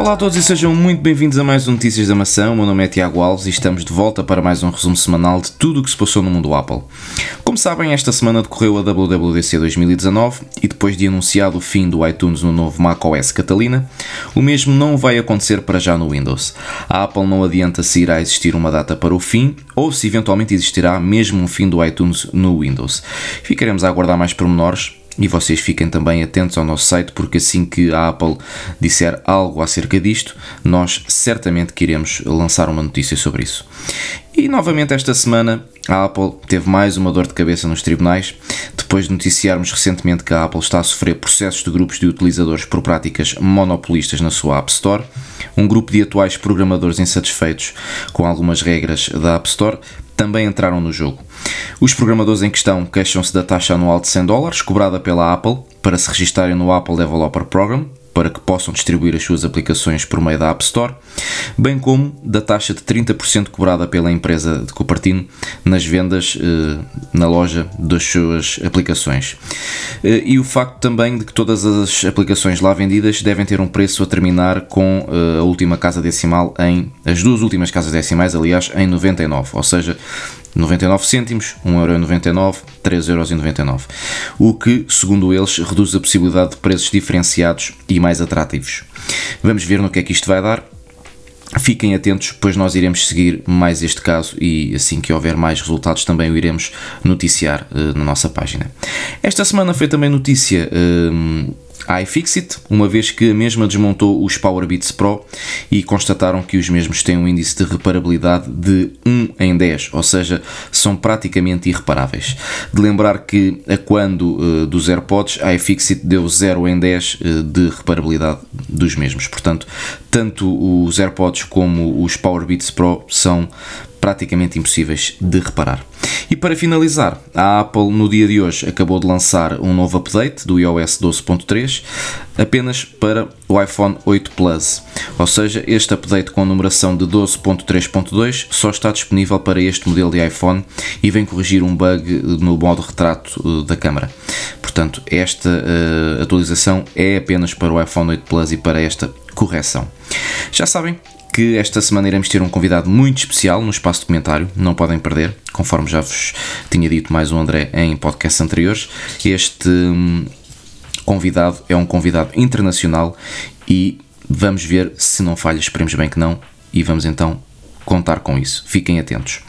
Olá a todos e sejam muito bem-vindos a mais um Notícias da Maçã. O meu nome é Tiago Alves e estamos de volta para mais um resumo semanal de tudo o que se passou no mundo Apple. Como sabem, esta semana decorreu a WWDC 2019 e depois de anunciado o fim do iTunes no novo macOS Catalina, o mesmo não vai acontecer para já no Windows. A Apple não adianta se irá existir uma data para o fim ou se eventualmente existirá mesmo um fim do iTunes no Windows. Ficaremos a aguardar mais pormenores e vocês fiquem também atentos ao nosso site, porque assim que a Apple disser algo acerca disto, nós certamente queremos lançar uma notícia sobre isso. E novamente esta semana a Apple teve mais uma dor de cabeça nos tribunais, depois de noticiarmos recentemente que a Apple está a sofrer processos de grupos de utilizadores por práticas monopolistas na sua App Store. Um grupo de atuais programadores insatisfeitos com algumas regras da App Store também entraram no jogo. Os programadores em questão queixam-se da taxa anual de 100 dólares cobrada pela Apple para se registarem no Apple Developer Program, para que possam distribuir as suas aplicações por meio da App Store, bem como da taxa de 30% cobrada pela empresa de Cupertino nas vendas eh, na loja das suas aplicações. Eh, e o facto também de que todas as aplicações lá vendidas devem ter um preço a terminar com eh, a última casa decimal em as duas últimas casas decimais, aliás, em 99, ou seja, 99 cêntimos, 1,99€, 3,99€. O que, segundo eles, reduz a possibilidade de preços diferenciados e mais atrativos. Vamos ver no que é que isto vai dar. Fiquem atentos, pois nós iremos seguir mais este caso e assim que houver mais resultados também o iremos noticiar uh, na nossa página. Esta semana foi também notícia. Uh, iFixit, uma vez que a mesma desmontou os Powerbeats Pro e constataram que os mesmos têm um índice de reparabilidade de 1 em 10, ou seja, são praticamente irreparáveis. De lembrar que a quando uh, dos AirPods, a iFixit deu 0 em 10 uh, de reparabilidade dos mesmos. Portanto, tanto os AirPods como os Powerbeats Pro são praticamente impossíveis de reparar. E para finalizar, a Apple no dia de hoje acabou de lançar um novo update do iOS 12.3 apenas para o iPhone 8 Plus. Ou seja, este update com a numeração de 12.3.2 só está disponível para este modelo de iPhone e vem corrigir um bug no modo retrato eh, da câmera. Portanto, esta uh, atualização é apenas para o iPhone 8 Plus e para esta correção. Já sabem, que esta semana iremos ter um convidado muito especial no espaço documentário, não podem perder, conforme já vos tinha dito mais o André em podcasts anteriores. Este hum, convidado é um convidado internacional e vamos ver se não falha, esperemos bem que não, e vamos então contar com isso. Fiquem atentos.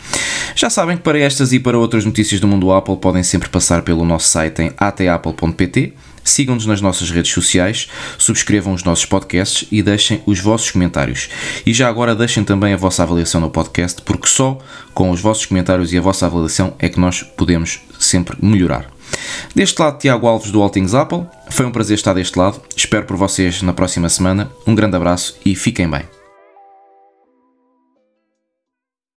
Já sabem que para estas e para outras notícias do mundo Apple podem sempre passar pelo nosso site em atapple.pt Sigam-nos nas nossas redes sociais, subscrevam os nossos podcasts e deixem os vossos comentários. E já agora deixem também a vossa avaliação no podcast, porque só com os vossos comentários e a vossa avaliação é que nós podemos sempre melhorar. Deste lado, Tiago Alves do All Things Apple. Foi um prazer estar deste lado. Espero por vocês na próxima semana. Um grande abraço e fiquem bem.